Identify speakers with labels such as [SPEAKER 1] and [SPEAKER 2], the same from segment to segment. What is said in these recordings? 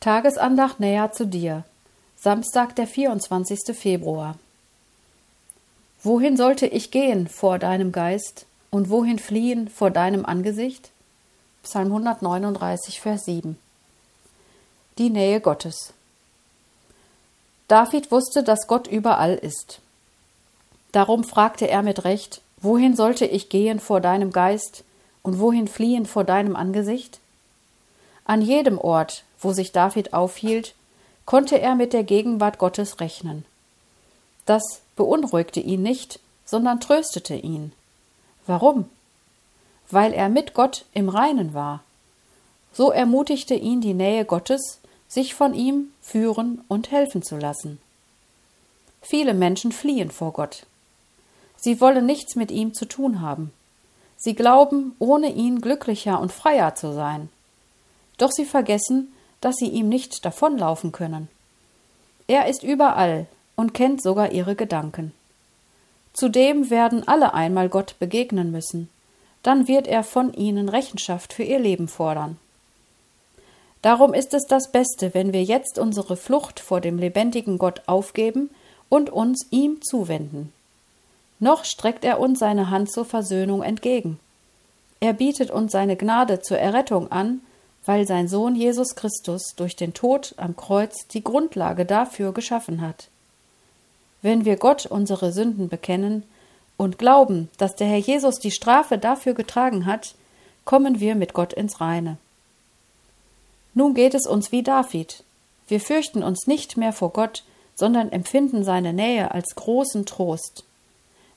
[SPEAKER 1] Tagesandacht näher zu dir. Samstag, der 24. Februar. Wohin sollte ich gehen vor deinem Geist und wohin fliehen vor deinem Angesicht? Psalm 139, Vers 7. Die Nähe Gottes. David wusste, dass Gott überall ist. Darum fragte er mit Recht, wohin sollte ich gehen vor deinem Geist und wohin fliehen vor deinem Angesicht? An jedem Ort, wo sich David aufhielt, konnte er mit der Gegenwart Gottes rechnen. Das beunruhigte ihn nicht, sondern tröstete ihn. Warum? Weil er mit Gott im Reinen war. So ermutigte ihn die Nähe Gottes, sich von ihm führen und helfen zu lassen. Viele Menschen fliehen vor Gott. Sie wollen nichts mit ihm zu tun haben. Sie glauben, ohne ihn glücklicher und freier zu sein. Doch sie vergessen, dass sie ihm nicht davonlaufen können. Er ist überall und kennt sogar ihre Gedanken. Zudem werden alle einmal Gott begegnen müssen, dann wird er von ihnen Rechenschaft für ihr Leben fordern. Darum ist es das Beste, wenn wir jetzt unsere Flucht vor dem lebendigen Gott aufgeben und uns ihm zuwenden. Noch streckt er uns seine Hand zur Versöhnung entgegen. Er bietet uns seine Gnade zur Errettung an, weil sein Sohn Jesus Christus durch den Tod am Kreuz die Grundlage dafür geschaffen hat. Wenn wir Gott unsere Sünden bekennen und glauben, dass der Herr Jesus die Strafe dafür getragen hat, kommen wir mit Gott ins Reine. Nun geht es uns wie David. Wir fürchten uns nicht mehr vor Gott, sondern empfinden seine Nähe als großen Trost.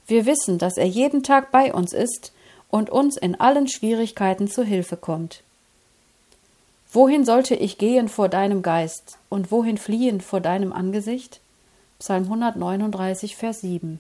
[SPEAKER 1] Wir wissen, dass er jeden Tag bei uns ist und uns in allen Schwierigkeiten zu Hilfe kommt. Wohin sollte ich gehen vor deinem Geist und wohin fliehen vor deinem Angesicht? Psalm 139, Vers 7.